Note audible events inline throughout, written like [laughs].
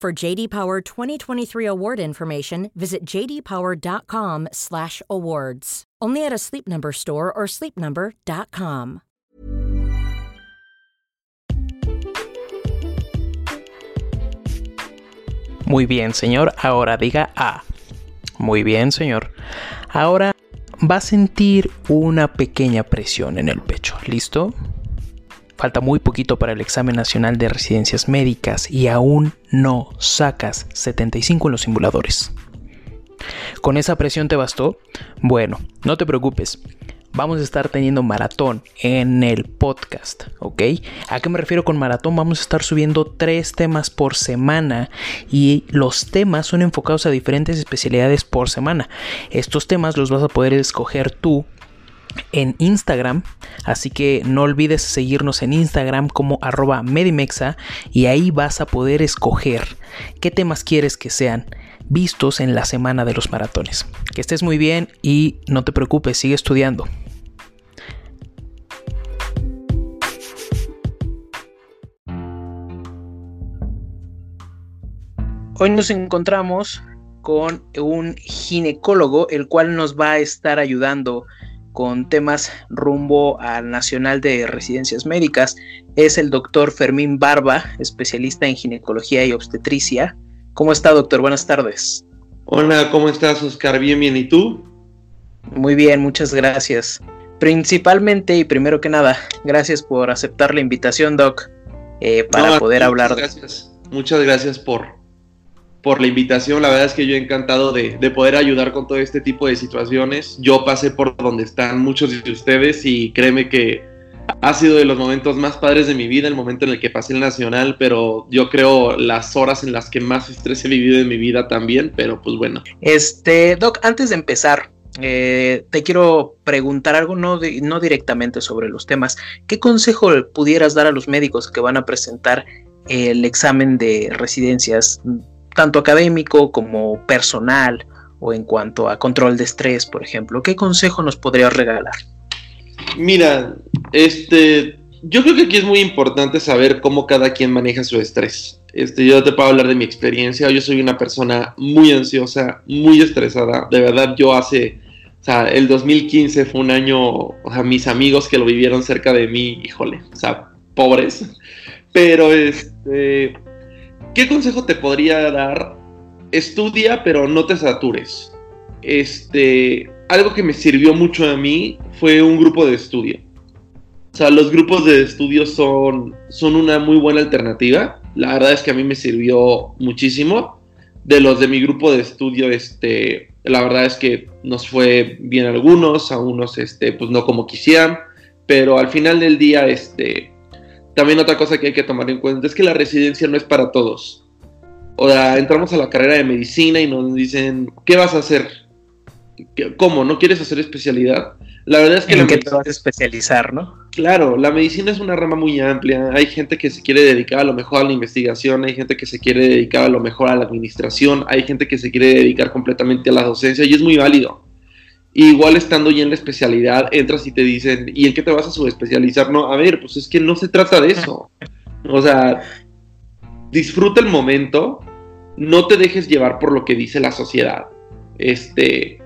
For JD Power 2023 award information, visit jdpower.com/awards. Only at a Sleep Number store or sleepnumber.com. Muy bien, señor. Ahora diga A. Muy bien, señor. Ahora va a sentir una pequeña presión en el pecho. ¿Listo? Falta muy poquito para el examen nacional de residencias médicas y aún no sacas 75 en los simuladores. ¿Con esa presión te bastó? Bueno, no te preocupes vamos a estar teniendo maratón en el podcast, ¿ok? ¿A qué me refiero con maratón? Vamos a estar subiendo tres temas por semana y los temas son enfocados a diferentes especialidades por semana. Estos temas los vas a poder escoger tú en Instagram, así que no olvides seguirnos en Instagram como arroba medimexa y ahí vas a poder escoger qué temas quieres que sean vistos en la semana de los maratones. Que estés muy bien y no te preocupes, sigue estudiando. Hoy nos encontramos con un ginecólogo, el cual nos va a estar ayudando con temas rumbo al Nacional de Residencias Médicas. Es el doctor Fermín Barba, especialista en ginecología y obstetricia. ¿Cómo está, doctor? Buenas tardes. Hola, ¿cómo estás, Oscar? Bien, bien. ¿Y tú? Muy bien, muchas gracias. Principalmente y primero que nada, gracias por aceptar la invitación, Doc, eh, para poder hablar. Gracias. Muchas gracias por, por la invitación. La verdad es que yo he encantado de, poder ayudar con todo este tipo de situaciones. Yo pasé por donde están muchos de ustedes y créeme que ha sido de los momentos más padres de mi vida, el momento en el que pasé el nacional, pero yo creo las horas en las que más estrés he vivido en mi vida también, pero pues bueno. Este, Doc, antes de empezar, eh, te quiero preguntar algo, no, no directamente sobre los temas. ¿Qué consejo pudieras dar a los médicos que van a presentar el examen de residencias? Tanto académico como personal o en cuanto a control de estrés, por ejemplo? ¿Qué consejo nos podrías regalar? Mira, este, yo creo que aquí es muy importante saber cómo cada quien maneja su estrés. Este, yo te puedo hablar de mi experiencia. Yo soy una persona muy ansiosa, muy estresada. De verdad, yo hace, o sea, el 2015 fue un año, o sea, mis amigos que lo vivieron cerca de mí, híjole, o sea, pobres. Pero este, ¿Qué consejo te podría dar? Estudia, pero no te satures. Este, algo que me sirvió mucho a mí fue un grupo de estudio. O sea, los grupos de estudio son, son una muy buena alternativa. La verdad es que a mí me sirvió muchísimo. De los de mi grupo de estudio, este, la verdad es que nos fue bien a algunos, a unos, este, pues no como quisieran. Pero al final del día, este, también otra cosa que hay que tomar en cuenta es que la residencia no es para todos. O sea, entramos a la carrera de medicina y nos dicen, ¿qué vas a hacer? ¿Cómo? ¿No quieres hacer especialidad? La verdad es que... ¿En qué te vas a especializar, no? Claro, la medicina es una rama muy amplia. Hay gente que se quiere dedicar a lo mejor a la investigación, hay gente que se quiere dedicar a lo mejor a la administración, hay gente que se quiere dedicar completamente a la docencia y es muy válido. Igual estando ya en la especialidad, entras y te dicen, ¿y en qué te vas a subespecializar? No, a ver, pues es que no se trata de eso. [laughs] O sea, disfruta el momento, no te dejes llevar por lo que dice la sociedad. Este,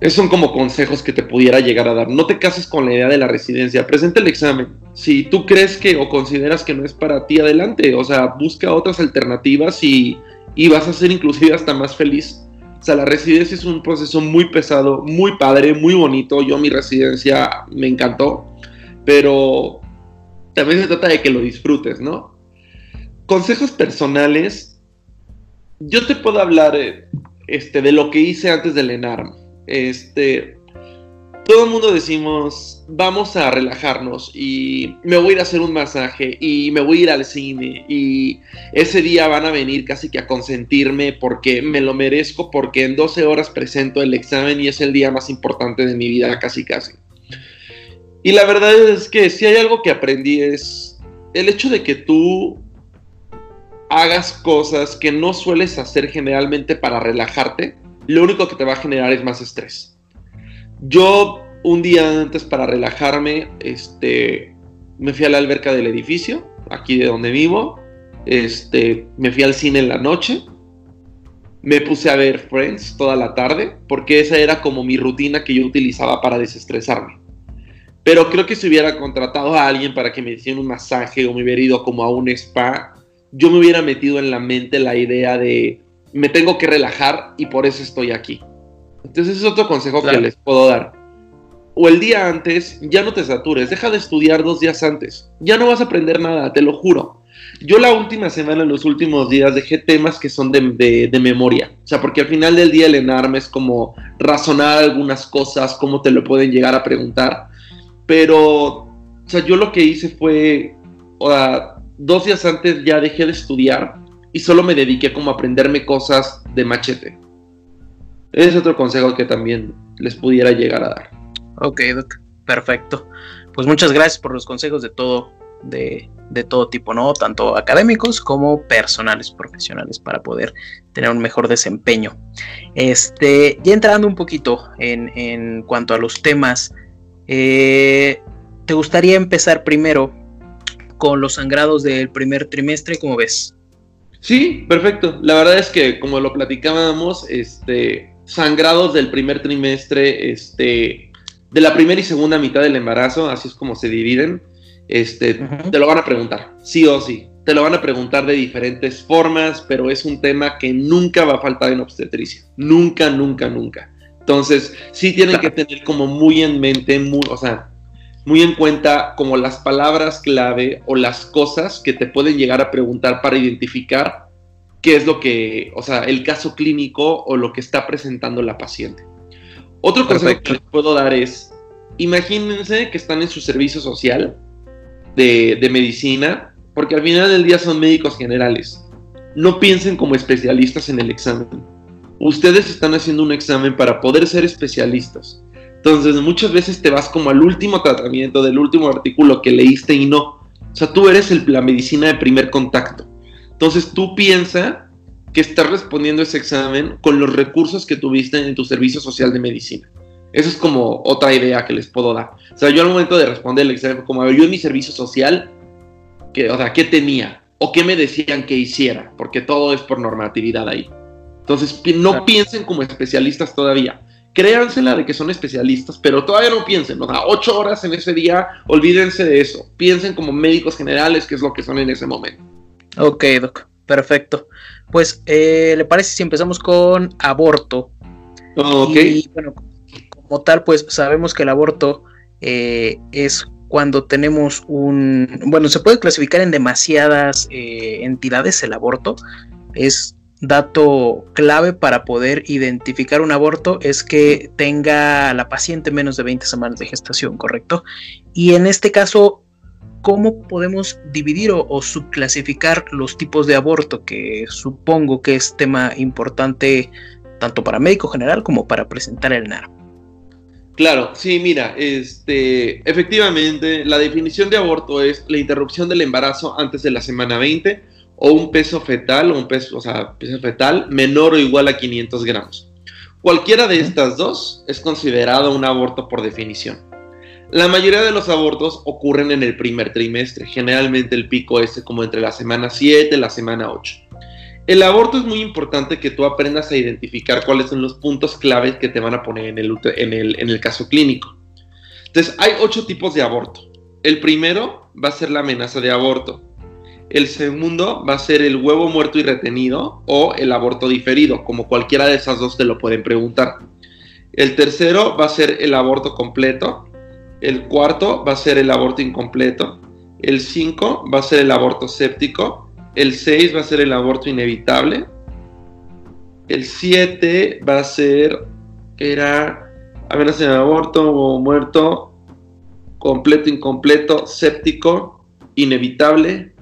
esos son como consejos que te pudiera llegar a dar. No te cases con la idea de la residencia. Presenta el examen. Si tú crees que o consideras que no es para ti, adelante. O sea, busca otras alternativas y, y vas a ser inclusive hasta más feliz. O sea, la residencia es un proceso muy pesado, muy padre, muy bonito. Yo mi residencia me encantó. Pero también se trata de que lo disfrutes, ¿no? Consejos personales. Yo te puedo hablar eh, este, de lo que hice antes del ENARM este, todo el mundo decimos, vamos a relajarnos y me voy a ir a hacer un masaje y me voy a ir al cine y ese día van a venir casi que a consentirme porque me lo merezco porque en 12 horas presento el examen y es el día más importante de mi vida casi casi. Y la verdad es que si hay algo que aprendí es el hecho de que tú hagas cosas que no sueles hacer generalmente para relajarte lo único que te va a generar es más estrés. Yo un día antes para relajarme, este, me fui a la alberca del edificio, aquí de donde vivo, este, me fui al cine en la noche, me puse a ver Friends toda la tarde, porque esa era como mi rutina que yo utilizaba para desestresarme. Pero creo que si hubiera contratado a alguien para que me hiciera un masaje o me hubiera ido como a un spa, yo me hubiera metido en la mente la idea de me tengo que relajar y por eso estoy aquí. Entonces es otro consejo que les puedo dar. O el día antes, ya no te satures, deja de estudiar dos días antes. Ya no vas a aprender nada, te lo juro. Yo la última semana, en los últimos días, dejé temas que son de, memoria. O sea, porque al final del día el enarme es como razonar algunas cosas, cómo te lo pueden llegar a preguntar. Pero, o sea, yo lo que hice fue, o sea, dos días antes ya dejé de estudiar y solo me dediqué como a aprenderme cosas de machete. Es otro consejo que también les pudiera llegar a dar. Ok, perfecto. Pues muchas gracias por los consejos de todo, de, todo tipo, ¿no? Tanto académicos como personales, profesionales, para poder tener un mejor desempeño. Este, ya entrando un poquito en, cuanto a los temas, eh, ¿te gustaría empezar primero con los sangrados del primer trimestre? ¿Cómo ves? Sí, perfecto. La verdad es que como lo platicábamos, este, sangrados del primer trimestre, este, de la primera y segunda mitad del embarazo, así es como se dividen, este, te lo van a preguntar, sí o sí. Te lo van a preguntar de diferentes formas, pero es un tema que nunca va a faltar en obstetricia. Nunca, nunca, nunca. Entonces, sí tienen que tener como muy en mente, muy, o sea, muy en cuenta como las palabras clave o las cosas que te pueden llegar a preguntar para identificar qué es lo que, o sea, el caso clínico o lo que está presentando la paciente. Otro consejo que les puedo dar es, imagínense que están en su servicio social de, de medicina, porque al final del día son médicos generales. No piensen como especialistas en el examen. Ustedes están haciendo un examen para poder ser especialistas entonces muchas veces te vas como al último tratamiento del último artículo que leíste y no. O sea, tú eres el, la medicina de primer contacto. Entonces tú piensa que estás respondiendo ese examen con los recursos que tuviste en tu servicio social de medicina. Esa es como otra idea que les puedo dar. O sea, yo al momento de responder el examen, como a ver, yo en mi servicio social, que, o sea, ¿qué tenía? ¿O qué me decían que hiciera? Porque todo es por normatividad ahí. Entonces, no piensen como especialistas todavía créansela de que son especialistas, pero todavía no piensen, o sea, ocho horas en ese día, olvídense de eso, piensen como médicos generales, que es lo que son en ese momento. Ok, Doc, perfecto. Pues, eh, ¿le parece si empezamos con aborto? ok. Y bueno, como tal, pues sabemos que el aborto eh, es cuando tenemos un, bueno, se puede clasificar en demasiadas eh, entidades el aborto, es dato clave para poder identificar un aborto es que tenga la paciente menos de 20 semanas de gestación, ¿correcto? Y en este caso, ¿cómo podemos dividir o, subclasificar los tipos de aborto? Que supongo que es tema importante tanto para médico general como para presentar el NAR. Claro, sí, mira, este, efectivamente, la definición de aborto es la interrupción del embarazo antes de la semana 20 o un peso fetal, o un peso, o sea, peso fetal menor o igual a 500 gramos. Cualquiera de estas dos es considerado un aborto por definición. La mayoría de los abortos ocurren en el primer trimestre, generalmente el pico es como entre la semana 7 y la semana 8. El aborto es muy importante que tú aprendas a identificar cuáles son los puntos claves que te van a poner en el, en el, caso clínico. Entonces, hay ocho tipos de aborto. El primero va a ser la amenaza de aborto. El segundo va a ser el huevo muerto y retenido o el aborto diferido, como cualquiera de esas dos te lo pueden preguntar. El tercero va a ser el aborto completo. El cuarto va a ser el aborto incompleto. El cinco va a ser el aborto séptico. El 6 va a ser el aborto inevitable. El 7 va a ser, era amenaza de aborto o muerto, completo, incompleto, séptico, inevitable.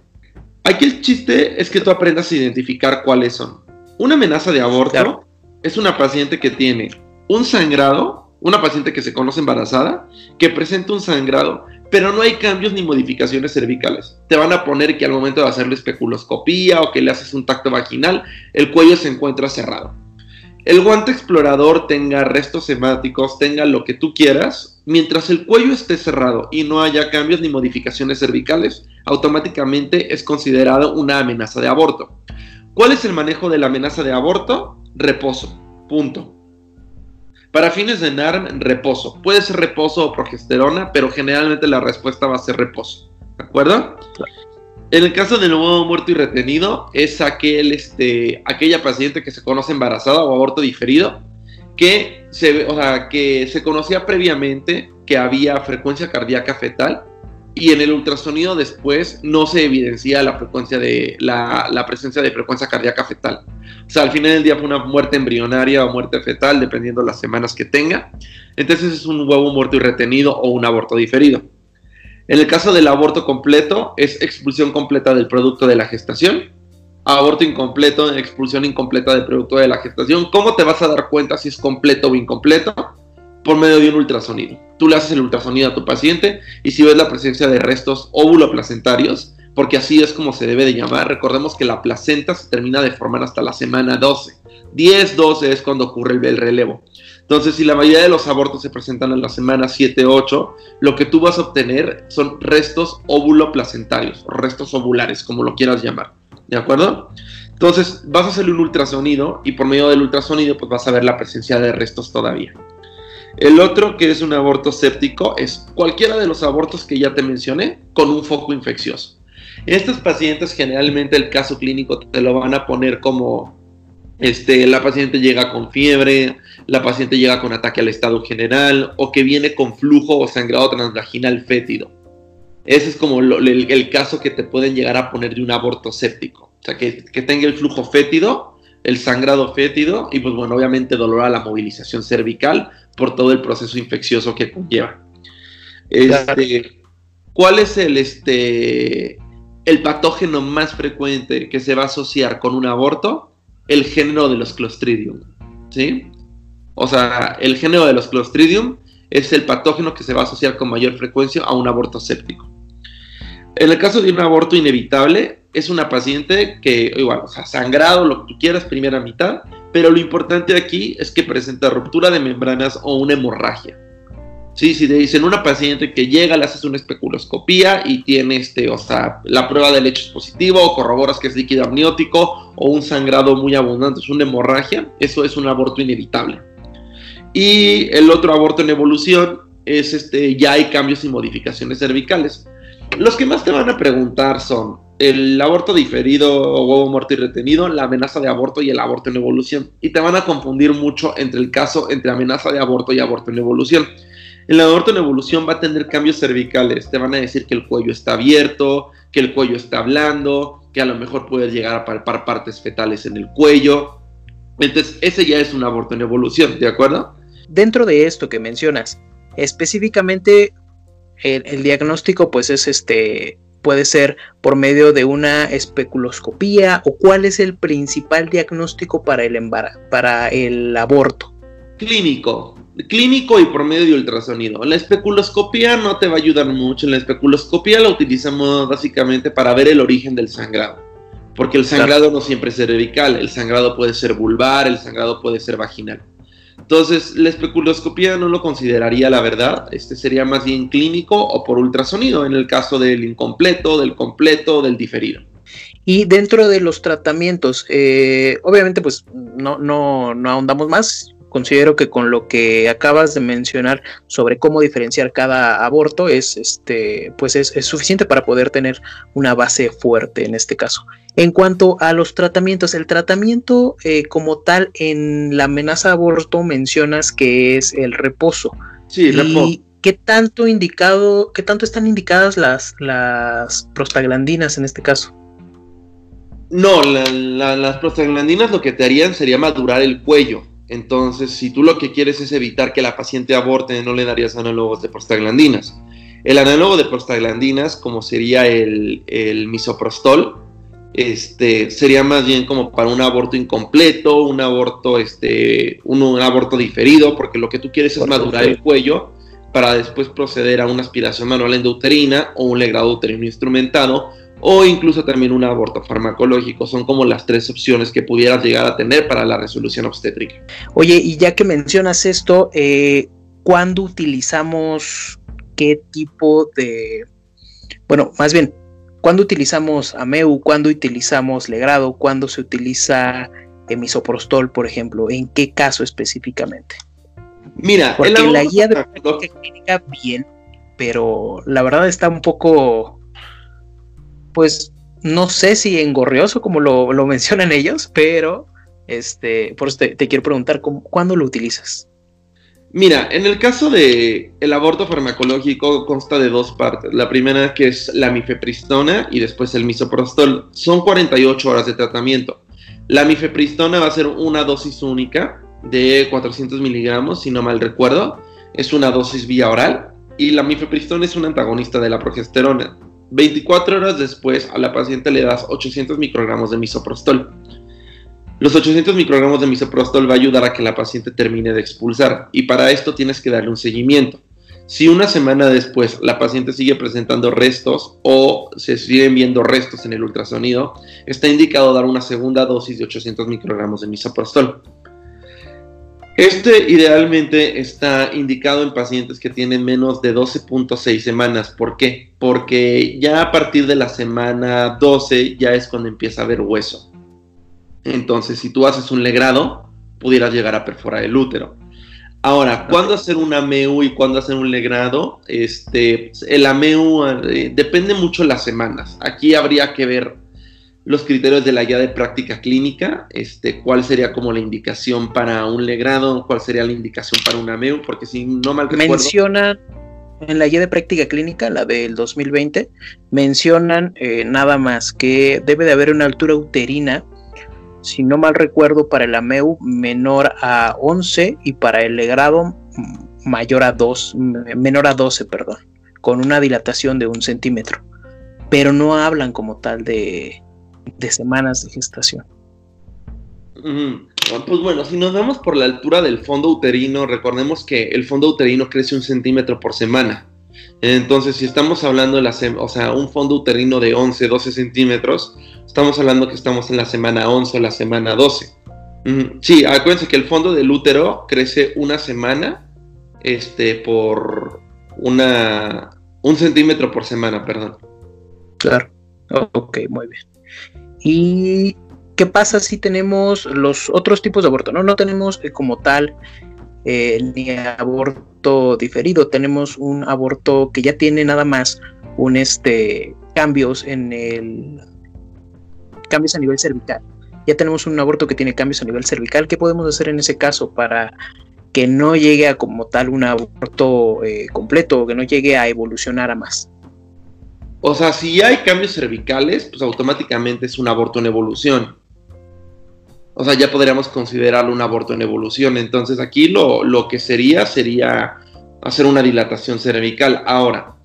Aquí el chiste es que tú aprendas a identificar cuáles son. Una amenaza de aborto es una paciente que tiene un sangrado, una paciente que se conoce embarazada, que presenta un sangrado pero no hay cambios ni modificaciones cervicales. Te van a poner que al momento de hacerle especuloscopía o que le haces un tacto vaginal, el cuello se encuentra cerrado. El guante explorador tenga restos hemáticos, tenga lo que tú quieras, mientras el cuello esté cerrado y no haya cambios ni modificaciones cervicales, automáticamente es considerado una amenaza de aborto. ¿Cuál es el manejo de la amenaza de aborto? Reposo. Punto. Para fines de NARM, reposo. Puede ser reposo o progesterona, pero generalmente la respuesta va a ser reposo. ¿De acuerdo? En el caso del nuevo muerto y retenido, es aquel, este, aquella paciente que se conoce embarazada o aborto diferido, que se, o sea, que se conocía previamente que había frecuencia cardíaca fetal y en el ultrasonido después no se evidencia la frecuencia de la, presencia de frecuencia cardíaca fetal. O sea, al final del día fue una muerte embrionaria o muerte fetal, dependiendo de las semanas que tenga. Entonces es un huevo muerto y retenido o un aborto diferido. En el caso del aborto completo, es expulsión completa del producto de la gestación. Aborto incompleto, expulsión incompleta del producto de la gestación. ¿Cómo te vas a dar cuenta si es completo o incompleto? Por medio de un ultrasonido. Tú le haces el ultrasonido a tu paciente y si ves la presencia de restos óvulo-placentarios, porque así es como se debe de llamar, recordemos que la placenta se termina de formar hasta la semana 12. 10, 12 es cuando ocurre el relevo. Entonces, si la mayoría de los abortos se presentan en la semana 7, 8, lo que tú vas a obtener son restos óvulo-placentarios, restos ovulares, como lo quieras llamar. ¿De acuerdo? Entonces, vas a hacerle un ultrasonido y por medio del ultrasonido, pues vas a ver la presencia de restos todavía. El otro, que es un aborto séptico, es cualquiera de los abortos que ya te mencioné con un foco infeccioso. Estos pacientes, generalmente el caso clínico te lo van a poner como este, la paciente llega con fiebre, la paciente llega con ataque al estado general o que viene con flujo o sangrado transvaginal fétido. Ese es como el, caso que te pueden llegar a poner de un aborto séptico. O sea, que, que tenga el flujo fétido, el sangrado fétido y pues bueno, obviamente dolor a la movilización cervical por todo el proceso infeccioso que conlleva. Este, ¿Cuál es el, este, el patógeno más frecuente que se va a asociar con un aborto? El género de los Clostridium. ¿Sí? O sea, el género de los Clostridium es el patógeno que se va a asociar con mayor frecuencia a un aborto séptico. En el caso de un aborto inevitable, es una paciente que, igual, o sea, sangrado, lo que tú quieras, primera mitad, pero lo importante aquí es que presenta ruptura de membranas o una hemorragia. Sí, si te dicen una paciente que llega, le haces una especuloscopía y tiene este, o sea, la prueba del hecho es positivo, o corroboras que es líquido amniótico, o un sangrado muy abundante, es una hemorragia, eso es un aborto inevitable. Y el otro aborto en evolución es este, ya hay cambios y modificaciones cervicales. Los que más te van a preguntar son, el aborto diferido huevo muerto y retenido, la amenaza de aborto y el aborto en evolución. Y te van a confundir mucho entre el caso entre amenaza de aborto y aborto en evolución. El aborto en evolución va a tener cambios cervicales. Te van a decir que el cuello está abierto, que el cuello está blando, que a lo mejor puedes llegar a palpar partes fetales en el cuello. Entonces, ese ya es un aborto en evolución, ¿de acuerdo? Dentro de esto que mencionas, específicamente el, el diagnóstico pues es este puede ser por medio de una especuloscopía o cuál es el principal diagnóstico para el, para el aborto. Clínico. Clínico y por medio de ultrasonido. La especuloscopía no te va a ayudar mucho. La especuloscopía la utilizamos básicamente para ver el origen del sangrado. Porque el sangrado no siempre es cervical. El sangrado puede ser vulvar, el sangrado puede ser vaginal. Entonces, la especuloscopía no lo consideraría la verdad. Este sería más bien clínico o por ultrasonido en el caso del incompleto, del completo, del diferido. Y dentro de los tratamientos, eh, obviamente, pues no, no, no ahondamos más. Considero que con lo que acabas de mencionar sobre cómo diferenciar cada aborto es, este, pues es, suficiente para poder tener una base fuerte en este caso. En cuanto a los tratamientos, el tratamiento eh, como tal en la amenaza de aborto mencionas que es el reposo. Sí, reposo. ¿Qué tanto indicado, qué tanto están indicadas las, las prostaglandinas en este caso? No, las prostaglandinas lo que te harían sería madurar el cuello. Entonces, si tú lo que quieres es evitar que la paciente aborte, no le darías análogos de prostaglandinas. El análogo de prostaglandinas, como sería el, misoprostol, este, sería más bien como para un aborto incompleto, un aborto, este, un, aborto diferido, porque lo que tú quieres es madurar el cuello para después proceder a una aspiración manual endouterina o un legrado uterino instrumentado o incluso también un aborto farmacológico. Son como las tres opciones que pudieras llegar a tener para la resolución obstétrica. Oye, y ya que mencionas esto, eh, ¿cuándo utilizamos qué tipo de... Bueno, más bien, ¿cuándo utilizamos AMEU? ¿Cuándo utilizamos Legrado? ¿Cuándo se utiliza emisoprostol, por ejemplo? ¿En qué caso específicamente? Mira, porque la guía de clínica bien, pero la verdad está un poco pues no sé si engorrioso como lo, [laughs] mencionan ellos, pero este, por eso te, quiero preguntar, ¿cuándo lo utilizas? Mira, en el caso de el aborto farmacológico consta de dos partes. La primera que es la mifepristona y después el misoprostol. Son 48 horas de tratamiento. La mifepristona va a ser una dosis única de 400 miligramos, si no mal recuerdo. Es una dosis vía oral. Y la mifepristona es un antagonista de la progesterona. 24 horas después a la paciente le das 800 microgramos de misoprostol. Los 800 microgramos de misoprostol va a ayudar a que la paciente termine de expulsar y para esto tienes que darle un seguimiento. Si una semana después la paciente sigue presentando restos o se siguen viendo restos en el ultrasonido, está indicado dar una segunda dosis de 800 microgramos de misoprostol. Este idealmente está indicado en pacientes que tienen menos de 12.6 semanas. ¿Por qué? Porque ya a partir de la semana 12 ya es cuando empieza a haber hueso. Entonces, si tú haces un legrado, pudieras llegar a perforar el útero. Ahora, ¿cuándo hacer un AMEU y cuándo hacer un legrado? Este, el AMEU eh, depende mucho de las semanas. Aquí habría que ver los criterios de la guía de práctica clínica, este, cuál sería como la indicación para un legrado, cuál sería la indicación para un AMEU, porque si no mal recuerdo... Mencionan en la guía de práctica clínica, la del 2020, mencionan eh, nada más que debe de haber una altura uterina, si no mal recuerdo, para el AMEU menor a 11 y para el legrado mayor a 2, menor a 12, perdón, con una dilatación de un centímetro. Pero no hablan como tal de, de semanas de gestación. Pues bueno, si nos vamos por la altura del fondo uterino, recordemos que el fondo uterino crece un centímetro por semana. Entonces, si estamos hablando de la o sea, un fondo uterino de 11, 12 centímetros, estamos hablando que estamos en la semana 11 o la semana 12. Sí, acuérdense que el fondo del útero crece una semana este, por una, un centímetro por semana, perdón. Claro. Ok, muy bien. ¿Y qué pasa si tenemos los otros tipos de aborto? No, no tenemos eh, como tal eh, ni aborto diferido, tenemos un aborto que ya tiene nada más un este cambios en el cambios a nivel cervical. Ya tenemos un aborto que tiene cambios a nivel cervical. ¿Qué podemos hacer en ese caso para que no llegue a como tal un aborto eh, completo, que no llegue a evolucionar a más? O sea, si hay cambios cervicales, pues automáticamente es un aborto en evolución. O sea, ya podríamos considerarlo un aborto en evolución. Entonces aquí lo, lo que sería sería hacer una dilatación cervical. Ahora,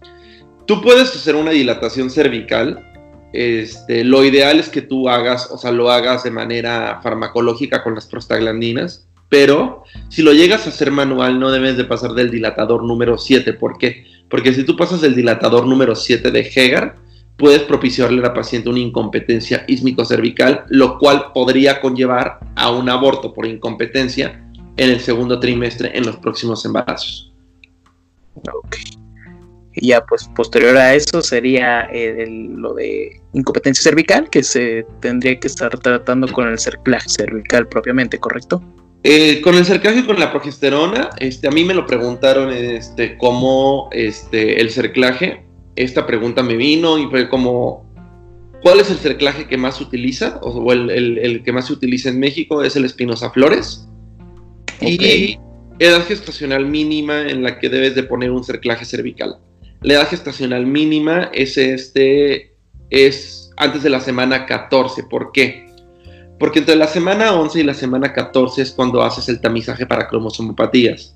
tú puedes hacer una dilatación cervical. Este, lo ideal es que tú hagas, o sea, lo hagas de manera farmacológica con las prostaglandinas. Pero si lo llegas a hacer manual, no debes de pasar del dilatador número 7. ¿Por qué? Porque si tú pasas del dilatador número 7 de Hegar, puedes propiciarle a la paciente una incompetencia ismico-cervical, lo cual podría conllevar a un aborto por incompetencia en el segundo trimestre en los próximos embarazos. Ok. Y ya pues posterior a eso sería lo de incompetencia cervical, que se tendría que estar tratando con el cerclaje cervical propiamente, ¿correcto? Eh, con el cerclaje y con la progesterona, este, a mí me lo preguntaron este, cómo este, el cerclaje, esta pregunta me vino y fue como, ¿cuál es el cerclaje que más se utiliza? O el, el, que más se utiliza en México es el Espinosa Flores. Y edad gestacional mínima en la que debes de poner un cerclaje cervical. La edad gestacional mínima es, este, es antes de la semana 14. ¿Por qué? Porque entre la semana 11 y la semana 14 es cuando haces el tamizaje para cromosomopatías.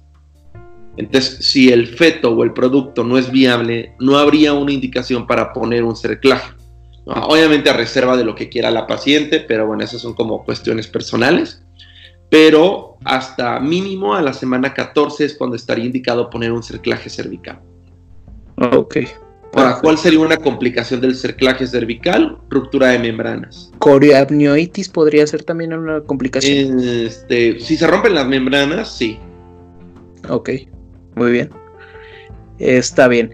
Entonces, si el feto o el producto no es viable, no habría una indicación para poner un cerclaje. Obviamente a reserva de lo que quiera la paciente, pero bueno, esas son como cuestiones personales. Pero hasta mínimo a la semana 14 es cuando estaría indicado poner un cerclaje cervical. Ok. Ahora, ¿cuál sería una complicación del cerclaje cervical? Ruptura de membranas. Coriamnioitis podría ser también una complicación. Este, si se rompen las membranas, sí. Ok, muy bien. Está bien.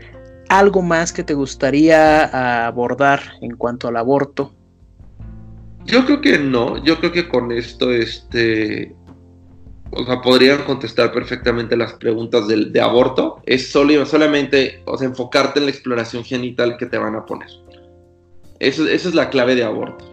¿Algo más que te gustaría abordar en cuanto al aborto? Yo creo que no. Yo creo que con esto, este, o sea, podrían contestar perfectamente las preguntas de, aborto. Es solo, solamente o sea, enfocarte en la exploración genital que te van a poner. esa es la clave de aborto.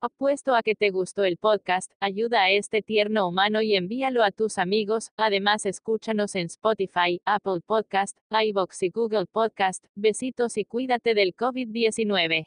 Apuesto a que te gustó el podcast, ayuda a este tierno humano y envíalo a tus amigos. Además, escúchanos en Spotify, Apple Podcast, iBox y Google Podcast. Besitos y cuídate del COVID-19.